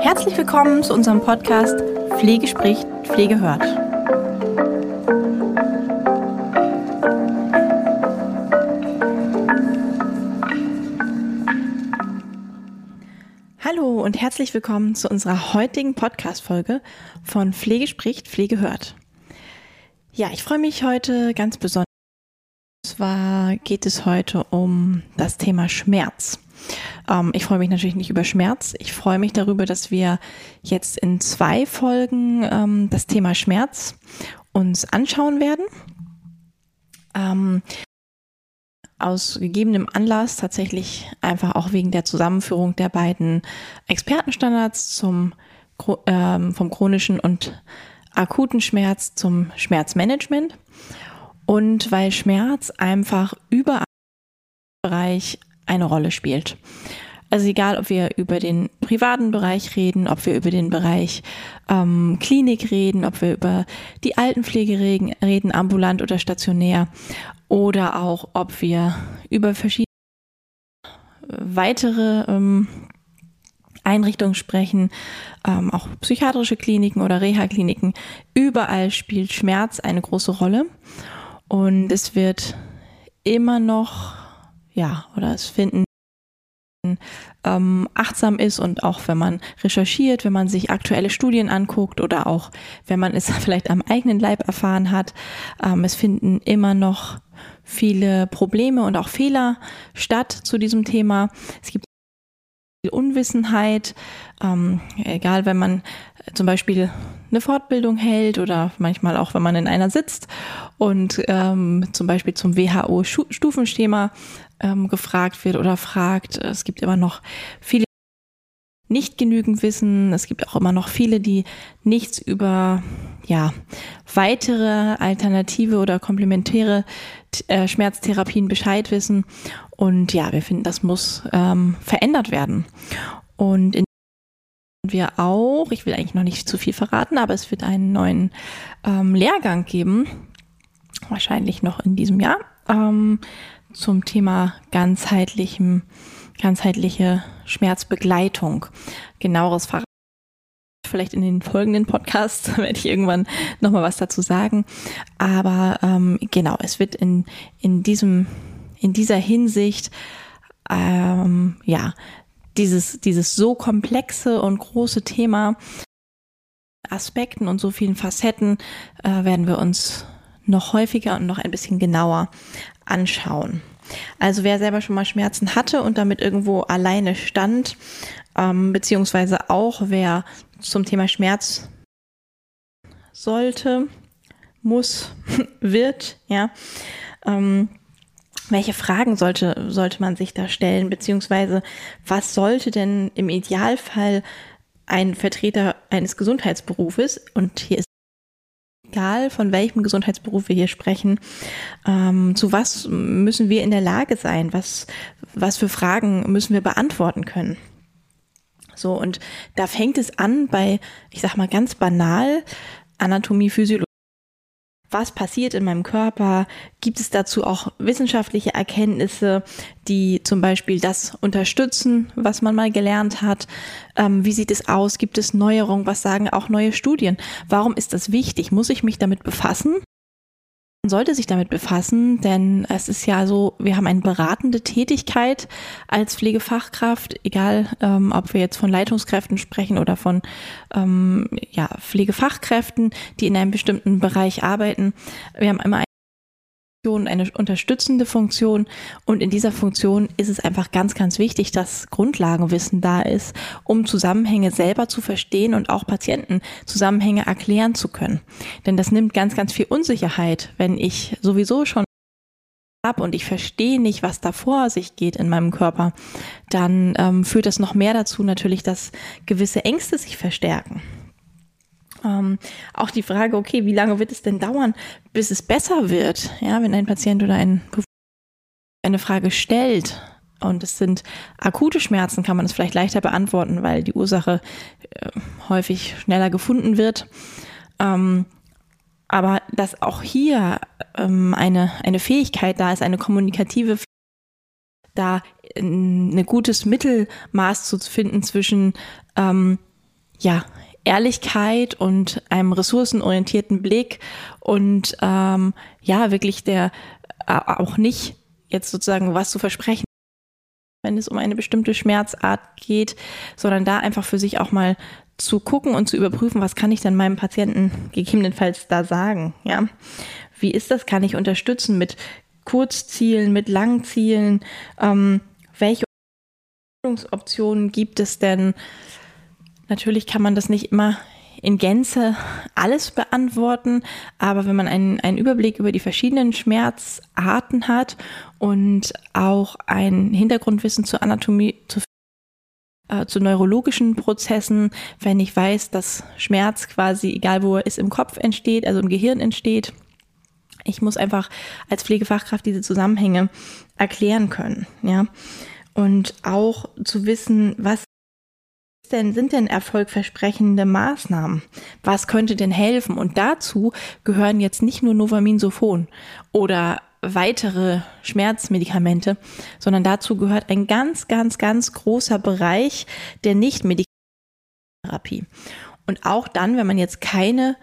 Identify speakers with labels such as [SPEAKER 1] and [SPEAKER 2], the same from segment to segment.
[SPEAKER 1] Herzlich willkommen zu unserem Podcast Pflege spricht, Pflege hört. Hallo und herzlich willkommen zu unserer heutigen Podcast-Folge von Pflege spricht, Pflege hört. Ja, ich freue mich heute ganz besonders. Zwar geht es heute um das Thema Schmerz. Ähm, ich freue mich natürlich nicht über Schmerz. Ich freue mich darüber, dass wir jetzt in zwei Folgen ähm, das Thema Schmerz uns anschauen werden. Ähm, aus gegebenem Anlass tatsächlich einfach auch wegen der Zusammenführung der beiden Expertenstandards zum ähm, vom chronischen und akuten Schmerz zum Schmerzmanagement und weil Schmerz einfach überall im Bereich eine Rolle spielt. Also egal, ob wir über den privaten Bereich reden, ob wir über den Bereich ähm, Klinik reden, ob wir über die Altenpflege reden, reden, ambulant oder stationär, oder auch ob wir über verschiedene weitere ähm, Einrichtungen sprechen, ähm, auch psychiatrische Kliniken oder Reha-Kliniken. Überall spielt Schmerz eine große Rolle und es wird immer noch, ja, oder es finden ähm, achtsam ist und auch wenn man recherchiert, wenn man sich aktuelle Studien anguckt oder auch wenn man es vielleicht am eigenen Leib erfahren hat, ähm, es finden immer noch viele Probleme und auch Fehler statt zu diesem Thema. Es gibt Unwissenheit, ähm, egal wenn man zum Beispiel eine Fortbildung hält oder manchmal auch wenn man in einer sitzt und ähm, zum Beispiel zum WHO-Stufenschema ähm, gefragt wird oder fragt. Es gibt immer noch viele nicht genügend wissen. Es gibt auch immer noch viele, die nichts über ja weitere alternative oder komplementäre äh, Schmerztherapien Bescheid wissen. Und ja, wir finden, das muss ähm, verändert werden. Und in wir auch, ich will eigentlich noch nicht zu viel verraten, aber es wird einen neuen ähm, Lehrgang geben, wahrscheinlich noch in diesem Jahr, ähm, zum Thema ganzheitlichem, ganzheitliche Schmerzbegleitung. Genaueres verraten vielleicht in den folgenden Podcasts werde ich irgendwann nochmal was dazu sagen. Aber ähm, genau, es wird in, in diesem, in dieser Hinsicht ähm, ja dieses, dieses so komplexe und große Thema Aspekten und so vielen Facetten äh, werden wir uns noch häufiger und noch ein bisschen genauer anschauen. Also wer selber schon mal Schmerzen hatte und damit irgendwo alleine stand, ähm, beziehungsweise auch wer zum Thema Schmerz sollte, muss, wird, ja, ähm, welche Fragen sollte, sollte man sich da stellen, beziehungsweise was sollte denn im Idealfall ein Vertreter eines Gesundheitsberufes, und hier ist egal von welchem Gesundheitsberuf wir hier sprechen, ähm, zu was müssen wir in der Lage sein, was, was für Fragen müssen wir beantworten können. So, und da fängt es an bei, ich sag mal ganz banal, Anatomie, Physiologie was passiert in meinem Körper? Gibt es dazu auch wissenschaftliche Erkenntnisse, die zum Beispiel das unterstützen, was man mal gelernt hat? Ähm, wie sieht es aus? Gibt es Neuerungen? Was sagen auch neue Studien? Warum ist das wichtig? Muss ich mich damit befassen? Man sollte sich damit befassen, denn es ist ja so, wir haben eine beratende Tätigkeit als Pflegefachkraft, egal ähm, ob wir jetzt von Leitungskräften sprechen oder von ähm, ja, Pflegefachkräften, die in einem bestimmten Bereich arbeiten. Wir haben immer eine unterstützende Funktion und in dieser Funktion ist es einfach ganz, ganz wichtig, dass Grundlagenwissen da ist, um Zusammenhänge selber zu verstehen und auch Patienten Zusammenhänge erklären zu können. Denn das nimmt ganz, ganz viel Unsicherheit, wenn ich sowieso schon habe und ich verstehe nicht, was da vor sich geht in meinem Körper, dann ähm, führt das noch mehr dazu natürlich, dass gewisse Ängste sich verstärken. Ähm, auch die Frage, okay, wie lange wird es denn dauern, bis es besser wird? Ja, wenn ein Patient oder ein eine Frage stellt und es sind akute Schmerzen, kann man es vielleicht leichter beantworten, weil die Ursache äh, häufig schneller gefunden wird. Ähm, aber dass auch hier ähm, eine, eine Fähigkeit da ist, eine kommunikative da ein gutes Mittelmaß zu finden zwischen ähm, ja, Ehrlichkeit und einem ressourcenorientierten Blick und ähm, ja, wirklich der äh, auch nicht jetzt sozusagen was zu versprechen, wenn es um eine bestimmte Schmerzart geht, sondern da einfach für sich auch mal zu gucken und zu überprüfen, was kann ich denn meinem Patienten gegebenenfalls da sagen, ja? Wie ist das? Kann ich unterstützen mit Kurzzielen, mit Langzielen? Ähm, welche Optionen gibt es denn? Natürlich kann man das nicht immer in Gänze alles beantworten, aber wenn man einen, einen Überblick über die verschiedenen Schmerzarten hat und auch ein Hintergrundwissen zur Anatomie, zu, äh, zu neurologischen Prozessen, wenn ich weiß, dass Schmerz quasi, egal wo er ist, im Kopf entsteht, also im Gehirn entsteht, ich muss einfach als Pflegefachkraft diese Zusammenhänge erklären können, ja. Und auch zu wissen, was denn, sind denn erfolgversprechende Maßnahmen? Was könnte denn helfen? Und dazu gehören jetzt nicht nur Novaminsophon oder weitere Schmerzmedikamente, sondern dazu gehört ein ganz, ganz, ganz großer Bereich der Nichtmedikamenttherapie. Und auch dann, wenn man jetzt keine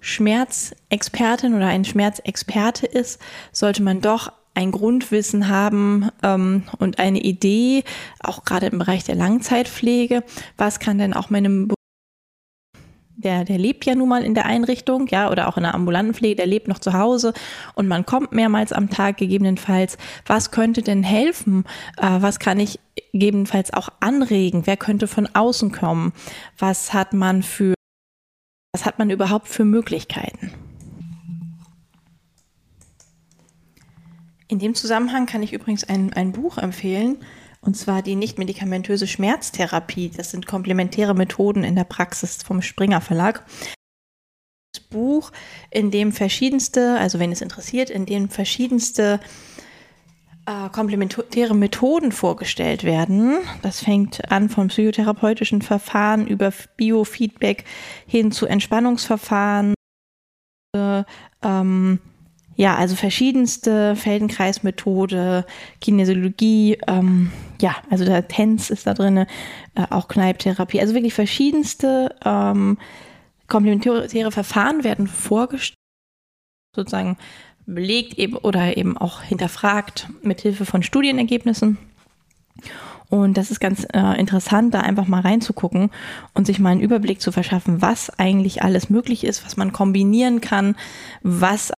[SPEAKER 1] Schmerzexpertin oder ein Schmerzexperte ist, sollte man doch ein Grundwissen haben ähm, und eine Idee, auch gerade im Bereich der Langzeitpflege, was kann denn auch meinem der, der lebt ja nun mal in der Einrichtung, ja, oder auch in der ambulanten Pflege, der lebt noch zu Hause und man kommt mehrmals am Tag gegebenenfalls. Was könnte denn helfen? Äh, was kann ich gegebenenfalls auch anregen? Wer könnte von außen kommen? Was hat man für, was hat man überhaupt für Möglichkeiten? In dem Zusammenhang kann ich übrigens ein, ein Buch empfehlen, und zwar die nichtmedikamentöse Schmerztherapie. Das sind komplementäre Methoden in der Praxis vom Springer Verlag. Das Buch, in dem verschiedenste, also wenn es interessiert, in dem verschiedenste äh, komplementäre Methoden vorgestellt werden. Das fängt an vom psychotherapeutischen Verfahren über Biofeedback hin zu Entspannungsverfahren. Äh, ähm, ja, also verschiedenste Feldenkreismethode, Kinesiologie, ähm, ja, also der Tänz ist da drin, äh, auch Kneiptherapie, also wirklich verschiedenste ähm, komplementäre Verfahren werden vorgestellt, sozusagen belegt eben oder eben auch hinterfragt mit Hilfe von Studienergebnissen. Und das ist ganz äh, interessant, da einfach mal reinzugucken und sich mal einen Überblick zu verschaffen, was eigentlich alles möglich ist, was man kombinieren kann, was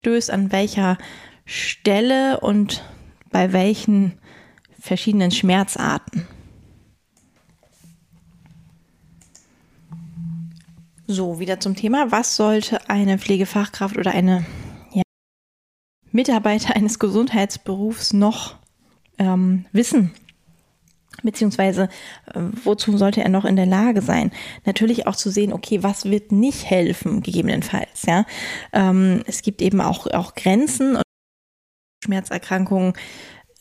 [SPEAKER 1] stößt, an welcher Stelle und bei welchen verschiedenen Schmerzarten. So, wieder zum Thema. Was sollte eine Pflegefachkraft oder eine ja, Mitarbeiter eines Gesundheitsberufs noch ähm, wissen? Beziehungsweise äh, wozu sollte er noch in der Lage sein? Natürlich auch zu sehen, okay, was wird nicht helfen, gegebenenfalls, ja. Ähm, es gibt eben auch, auch Grenzen und Schmerzerkrankungen,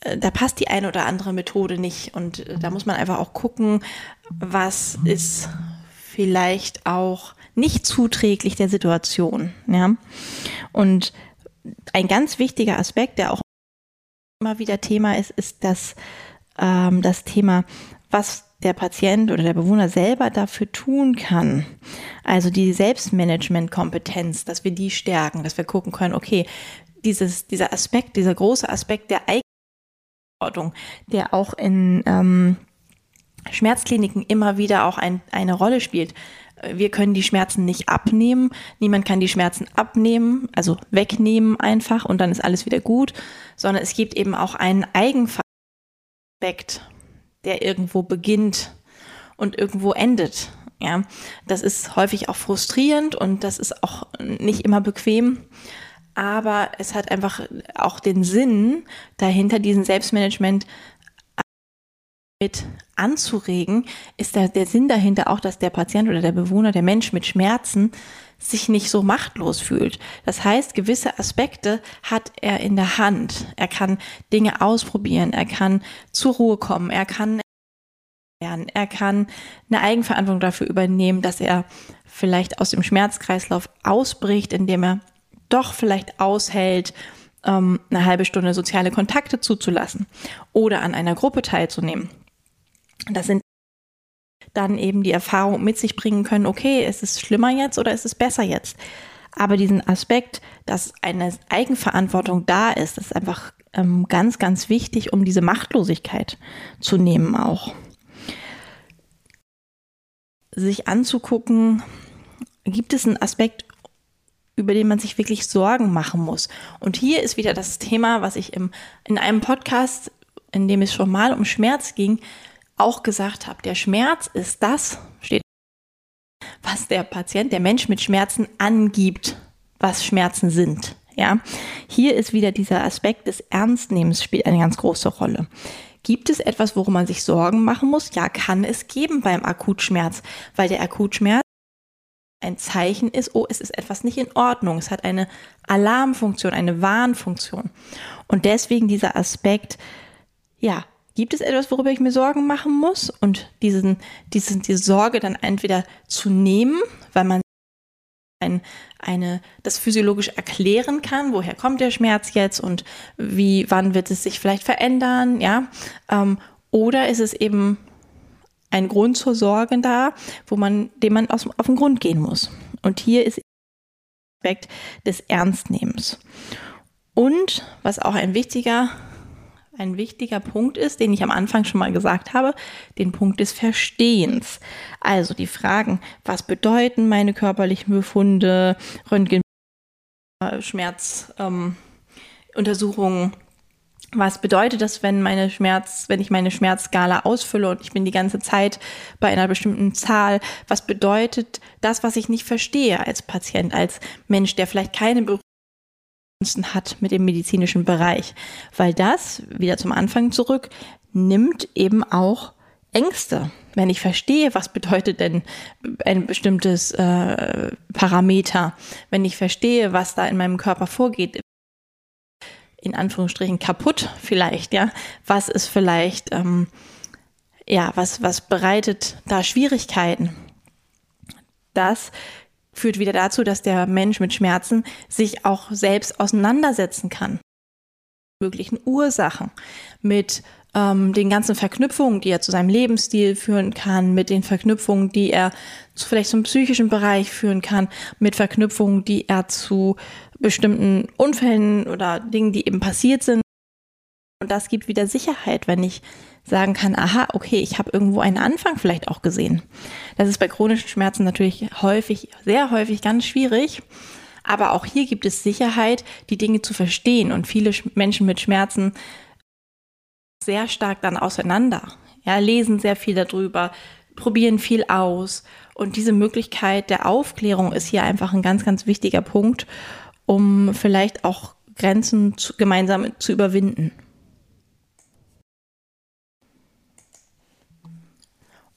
[SPEAKER 1] äh, da passt die eine oder andere Methode nicht und äh, da muss man einfach auch gucken, was ist vielleicht auch nicht zuträglich der Situation, ja. Und ein ganz wichtiger Aspekt, der auch immer wieder Thema ist, ist das ähm, das Thema, was der Patient oder der Bewohner selber dafür tun kann. Also die Selbstmanagement-Kompetenz, dass wir die stärken, dass wir gucken können, okay, dieses, dieser Aspekt, dieser große Aspekt der Eigenverantwortung, der auch in ähm, Schmerzkliniken immer wieder auch ein, eine Rolle spielt. Wir können die Schmerzen nicht abnehmen. Niemand kann die Schmerzen abnehmen, also wegnehmen einfach und dann ist alles wieder gut, sondern es gibt eben auch einen Eigenverantwortung Aspekt, der irgendwo beginnt und irgendwo endet. Ja, das ist häufig auch frustrierend und das ist auch nicht immer bequem. Aber es hat einfach auch den Sinn dahinter, diesen Selbstmanagement mit anzuregen, ist der Sinn dahinter auch, dass der Patient oder der Bewohner, der Mensch mit Schmerzen sich nicht so machtlos fühlt. Das heißt, gewisse Aspekte hat er in der Hand. Er kann Dinge ausprobieren, er kann zur Ruhe kommen, er kann lernen, er kann eine Eigenverantwortung dafür übernehmen, dass er vielleicht aus dem Schmerzkreislauf ausbricht, indem er doch vielleicht aushält, ähm, eine halbe Stunde soziale Kontakte zuzulassen oder an einer Gruppe teilzunehmen. Das sind dann eben die Erfahrung mit sich bringen können, okay, ist es schlimmer jetzt oder ist es besser jetzt? Aber diesen Aspekt, dass eine Eigenverantwortung da ist, ist einfach ähm, ganz, ganz wichtig, um diese Machtlosigkeit zu nehmen auch. Sich anzugucken, gibt es einen Aspekt, über den man sich wirklich Sorgen machen muss. Und hier ist wieder das Thema, was ich im, in einem Podcast, in dem es schon mal um Schmerz ging, auch gesagt habe. Der Schmerz ist das, steht, was der Patient, der Mensch mit Schmerzen angibt, was Schmerzen sind. Ja, hier ist wieder dieser Aspekt des Ernstnehmens spielt eine ganz große Rolle. Gibt es etwas, worum man sich Sorgen machen muss? Ja, kann es geben beim Akutschmerz, weil der Akutschmerz ein Zeichen ist, oh, es ist etwas nicht in Ordnung. Es hat eine Alarmfunktion, eine Warnfunktion. Und deswegen dieser Aspekt, ja, gibt es etwas, worüber ich mir Sorgen machen muss? Und diesen, diesen, diese Sorge dann entweder zu nehmen, weil man ein, eine, das physiologisch erklären kann, woher kommt der Schmerz jetzt und wie, wann wird es sich vielleicht verändern, ja, ähm, oder ist es eben ein Grund zur Sorge da, wo man, dem man aus, auf den Grund gehen muss. Und hier ist Aspekt des Ernstnehmens. Und was auch ein wichtiger, ein wichtiger Punkt ist, den ich am Anfang schon mal gesagt habe, den Punkt des Verstehens. Also die Fragen, was bedeuten meine körperlichen Befunde, Röntgen, Schmerzuntersuchungen, ähm, was bedeutet das, wenn meine Schmerz, wenn ich meine Schmerzskala ausfülle und ich bin die ganze Zeit bei einer bestimmten Zahl? Was bedeutet das, was ich nicht verstehe als Patient, als Mensch, der vielleicht keine Berührung hat mit dem medizinischen Bereich? Weil das, wieder zum Anfang zurück, nimmt eben auch Ängste. Wenn ich verstehe, was bedeutet denn ein bestimmtes äh, Parameter, wenn ich verstehe, was da in meinem Körper vorgeht, in Anführungsstrichen kaputt vielleicht, ja? Was ist vielleicht, ähm, ja, was, was bereitet da Schwierigkeiten? Das führt wieder dazu, dass der Mensch mit Schmerzen sich auch selbst auseinandersetzen kann. Möglichen Ursachen, mit ähm, den ganzen Verknüpfungen, die er zu seinem Lebensstil führen kann, mit den Verknüpfungen, die er zu vielleicht zum psychischen Bereich führen kann, mit Verknüpfungen, die er zu bestimmten Unfällen oder Dingen, die eben passiert sind. Und das gibt wieder Sicherheit, wenn ich sagen kann, aha, okay, ich habe irgendwo einen Anfang vielleicht auch gesehen. Das ist bei chronischen Schmerzen natürlich häufig, sehr häufig ganz schwierig. Aber auch hier gibt es Sicherheit, die Dinge zu verstehen. Und viele Menschen mit Schmerzen sehr stark dann auseinander. Ja, lesen sehr viel darüber, probieren viel aus. Und diese Möglichkeit der Aufklärung ist hier einfach ein ganz, ganz wichtiger Punkt, um vielleicht auch Grenzen zu, gemeinsam zu überwinden.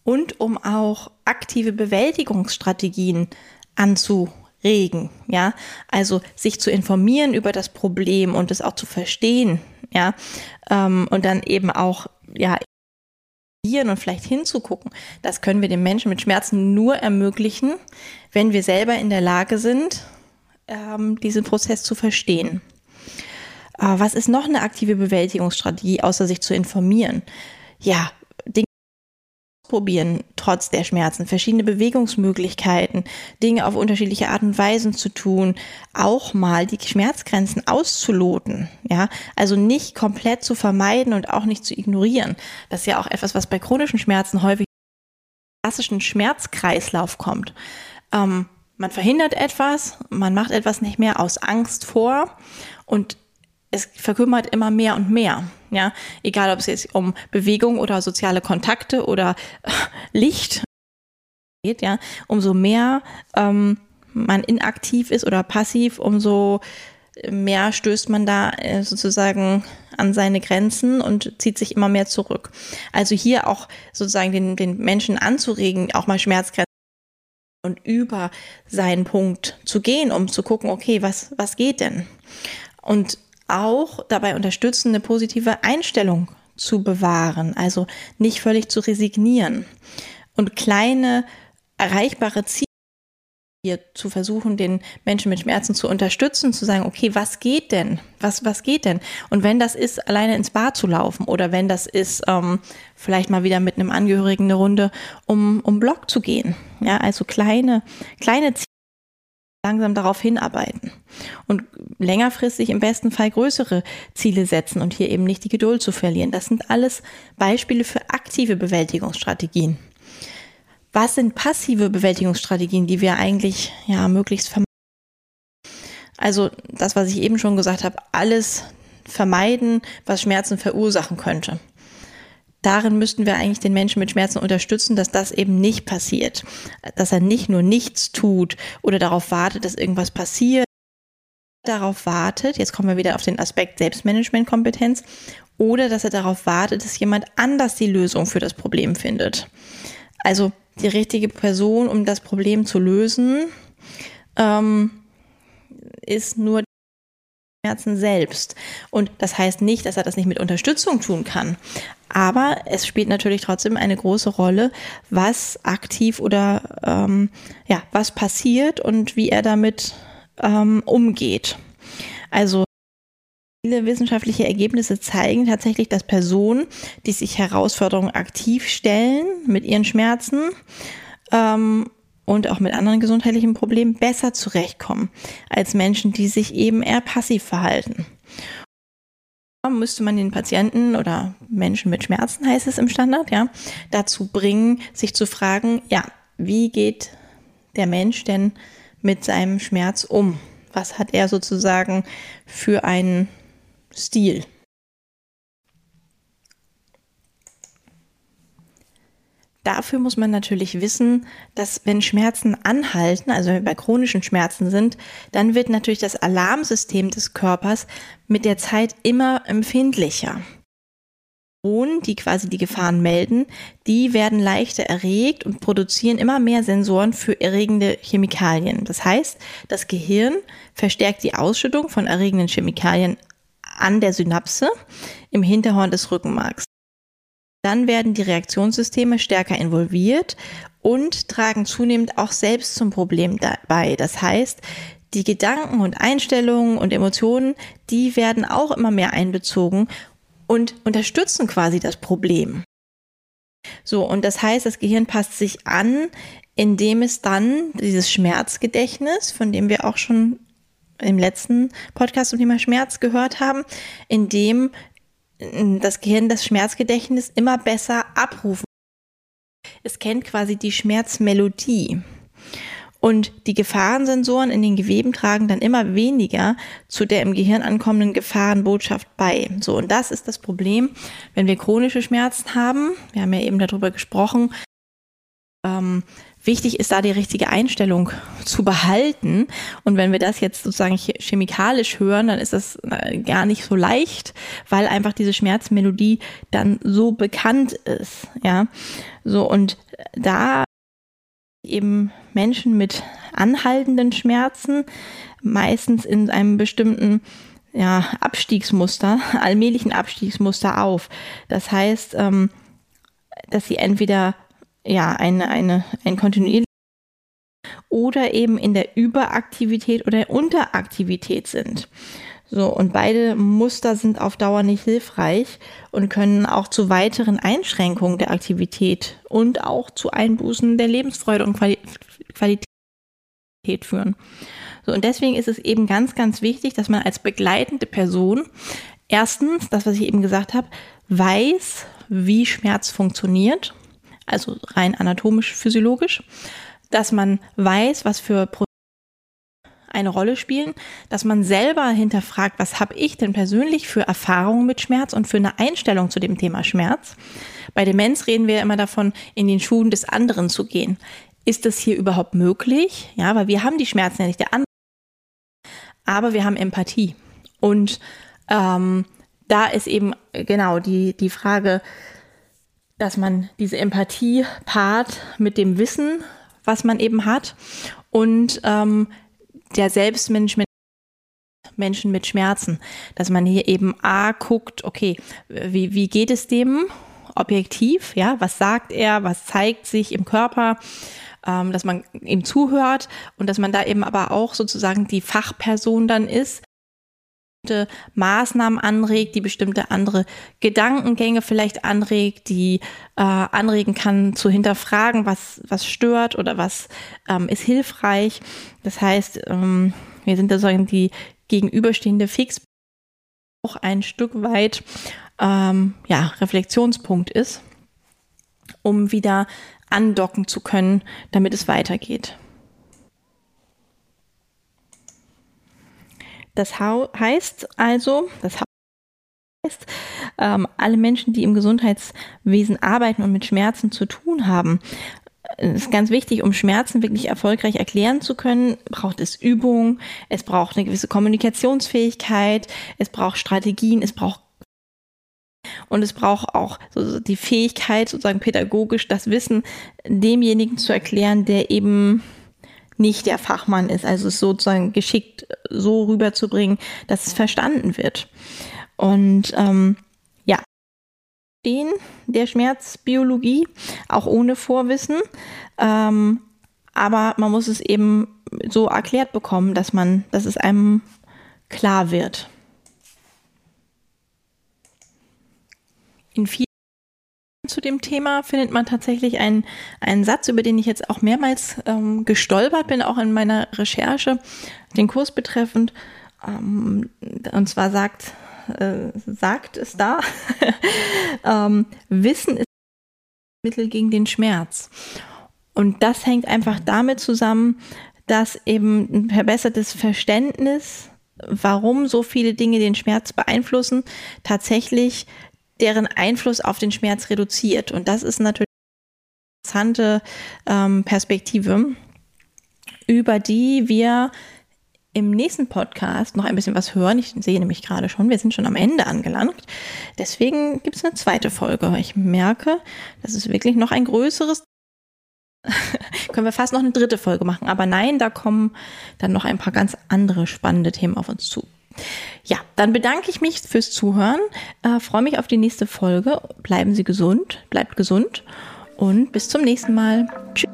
[SPEAKER 1] Und um auch aktive Bewältigungsstrategien anzuregen, ja, also sich zu informieren über das Problem und es auch zu verstehen, ja, ähm, und dann eben auch, ja, und vielleicht hinzugucken, das können wir den Menschen mit Schmerzen nur ermöglichen, wenn wir selber in der Lage sind, ähm, diesen Prozess zu verstehen. Äh, was ist noch eine aktive Bewältigungsstrategie, außer sich zu informieren? Ja, ausprobieren, trotz der Schmerzen, verschiedene Bewegungsmöglichkeiten, Dinge auf unterschiedliche Art und Weisen zu tun, auch mal die Schmerzgrenzen auszuloten, ja, also nicht komplett zu vermeiden und auch nicht zu ignorieren. Das ist ja auch etwas, was bei chronischen Schmerzen häufig klassischen Schmerzkreislauf kommt. Ähm, man verhindert etwas, man macht etwas nicht mehr aus Angst vor und es verkümmert immer mehr und mehr. Ja, egal ob es jetzt um Bewegung oder soziale Kontakte oder Licht geht, ja, umso mehr ähm, man inaktiv ist oder passiv, umso mehr stößt man da äh, sozusagen an seine Grenzen und zieht sich immer mehr zurück. Also hier auch sozusagen den, den Menschen anzuregen, auch mal Schmerzgrenzen und über seinen Punkt zu gehen, um zu gucken, okay, was, was geht denn? Und auch dabei unterstützen, eine positive Einstellung zu bewahren, also nicht völlig zu resignieren und kleine erreichbare Ziele hier zu versuchen, den Menschen mit Schmerzen zu unterstützen, zu sagen, okay, was geht denn? Was, was geht denn? Und wenn das ist, alleine ins Bad zu laufen oder wenn das ist, ähm, vielleicht mal wieder mit einem Angehörigen eine Runde um, um Block zu gehen. Ja, also kleine, kleine Ziele langsam darauf hinarbeiten und längerfristig im besten Fall größere Ziele setzen und hier eben nicht die Geduld zu verlieren. Das sind alles Beispiele für aktive Bewältigungsstrategien. Was sind passive Bewältigungsstrategien, die wir eigentlich ja möglichst vermeiden? Also das, was ich eben schon gesagt habe, alles vermeiden, was Schmerzen verursachen könnte. Darin müssten wir eigentlich den Menschen mit Schmerzen unterstützen, dass das eben nicht passiert. Dass er nicht nur nichts tut oder darauf wartet, dass irgendwas passiert, darauf wartet, jetzt kommen wir wieder auf den Aspekt Selbstmanagementkompetenz, oder dass er darauf wartet, dass jemand anders die Lösung für das Problem findet. Also die richtige Person, um das Problem zu lösen, ähm, ist nur Schmerzen selbst. Und das heißt nicht, dass er das nicht mit Unterstützung tun kann. Aber es spielt natürlich trotzdem eine große Rolle, was aktiv oder ähm, ja, was passiert und wie er damit ähm, umgeht. Also Viele wissenschaftliche Ergebnisse zeigen tatsächlich, dass Personen, die sich Herausforderungen aktiv stellen mit ihren Schmerzen ähm, und auch mit anderen gesundheitlichen Problemen, besser zurechtkommen als Menschen, die sich eben eher passiv verhalten. Müsste man den Patienten oder Menschen mit Schmerzen, heißt es im Standard, ja, dazu bringen, sich zu fragen, ja, wie geht der Mensch denn mit seinem Schmerz um? Was hat er sozusagen für einen Stil. Dafür muss man natürlich wissen, dass wenn Schmerzen anhalten, also wenn wir bei chronischen Schmerzen sind, dann wird natürlich das Alarmsystem des Körpers mit der Zeit immer empfindlicher. Hormone, die quasi die Gefahren melden, die werden leichter erregt und produzieren immer mehr Sensoren für erregende Chemikalien. Das heißt, das Gehirn verstärkt die Ausschüttung von erregenden Chemikalien an der Synapse im Hinterhorn des Rückenmarks. Dann werden die Reaktionssysteme stärker involviert und tragen zunehmend auch selbst zum Problem dabei. Das heißt, die Gedanken und Einstellungen und Emotionen, die werden auch immer mehr einbezogen und unterstützen quasi das Problem. So, und das heißt, das Gehirn passt sich an, indem es dann dieses Schmerzgedächtnis, von dem wir auch schon im letzten Podcast zum Thema Schmerz gehört haben, in dem äh, das Gehirn das Schmerzgedächtnis immer besser abrufen. Es kennt quasi die Schmerzmelodie. Und die Gefahrensensoren in den Geweben tragen dann immer weniger zu der im Gehirn ankommenden Gefahrenbotschaft bei. So, und das ist das Problem, wenn wir chronische Schmerzen haben. Wir haben ja eben darüber gesprochen, ähm, Wichtig ist da die richtige Einstellung zu behalten. Und wenn wir das jetzt sozusagen chemikalisch hören, dann ist das äh, gar nicht so leicht, weil einfach diese Schmerzmelodie dann so bekannt ist. Ja, so und da eben Menschen mit anhaltenden Schmerzen meistens in einem bestimmten ja, Abstiegsmuster, allmählichen Abstiegsmuster auf. Das heißt, ähm, dass sie entweder ja, eine, eine, ein kontinuierlich oder eben in der Überaktivität oder Unteraktivität sind. So, und beide Muster sind auf Dauer nicht hilfreich und können auch zu weiteren Einschränkungen der Aktivität und auch zu Einbußen der Lebensfreude und Qualität führen. So, und deswegen ist es eben ganz, ganz wichtig, dass man als begleitende Person erstens, das, was ich eben gesagt habe, weiß, wie Schmerz funktioniert also rein anatomisch, physiologisch, dass man weiß, was für Prozesse eine Rolle spielen, dass man selber hinterfragt, was habe ich denn persönlich für Erfahrungen mit Schmerz und für eine Einstellung zu dem Thema Schmerz. Bei Demenz reden wir immer davon, in den Schuhen des anderen zu gehen. Ist das hier überhaupt möglich? Ja, weil wir haben die Schmerzen ja nicht der andere, aber wir haben Empathie. Und ähm, da ist eben genau die, die Frage, dass man diese Empathie paart mit dem Wissen, was man eben hat und ähm, der Selbstmanagement Menschen mit Schmerzen, dass man hier eben A guckt, okay, wie, wie geht es dem objektiv, ja, was sagt er, was zeigt sich im Körper, ähm, dass man ihm zuhört und dass man da eben aber auch sozusagen die Fachperson dann ist, Maßnahmen anregt, die bestimmte andere Gedankengänge vielleicht anregt, die äh, anregen kann zu hinterfragen, was, was stört oder was ähm, ist hilfreich. Das heißt, ähm, wir sind da sozusagen die gegenüberstehende Fix auch ein Stück weit ähm, ja, Reflexionspunkt ist, um wieder andocken zu können, damit es weitergeht. Das heißt also, das heißt, ähm, alle Menschen, die im Gesundheitswesen arbeiten und mit Schmerzen zu tun haben, äh, ist ganz wichtig, um Schmerzen wirklich erfolgreich erklären zu können, braucht es Übung, es braucht eine gewisse Kommunikationsfähigkeit, es braucht Strategien, es braucht und es braucht auch so die Fähigkeit, sozusagen pädagogisch das Wissen demjenigen zu erklären, der eben nicht der Fachmann ist. Also es sozusagen geschickt so rüberzubringen, dass es verstanden wird. Und ähm, ja, den der Schmerzbiologie, auch ohne Vorwissen. Ähm, aber man muss es eben so erklärt bekommen, dass man, dass es einem klar wird. In vielen zu dem Thema findet man tatsächlich einen, einen Satz, über den ich jetzt auch mehrmals ähm, gestolpert bin, auch in meiner Recherche, den Kurs betreffend. Ähm, und zwar sagt, äh, sagt es da, ähm, Wissen ist Mittel gegen den Schmerz. Und das hängt einfach damit zusammen, dass eben ein verbessertes Verständnis, warum so viele Dinge den Schmerz beeinflussen, tatsächlich deren Einfluss auf den Schmerz reduziert. Und das ist natürlich eine interessante ähm, Perspektive, über die wir im nächsten Podcast noch ein bisschen was hören. Ich sehe nämlich gerade schon, wir sind schon am Ende angelangt. Deswegen gibt es eine zweite Folge. Ich merke, das ist wirklich noch ein größeres. Können wir fast noch eine dritte Folge machen. Aber nein, da kommen dann noch ein paar ganz andere spannende Themen auf uns zu. Ja, dann bedanke ich mich fürs Zuhören, äh, freue mich auf die nächste Folge. Bleiben Sie gesund, bleibt gesund und bis zum nächsten Mal. Tschüss.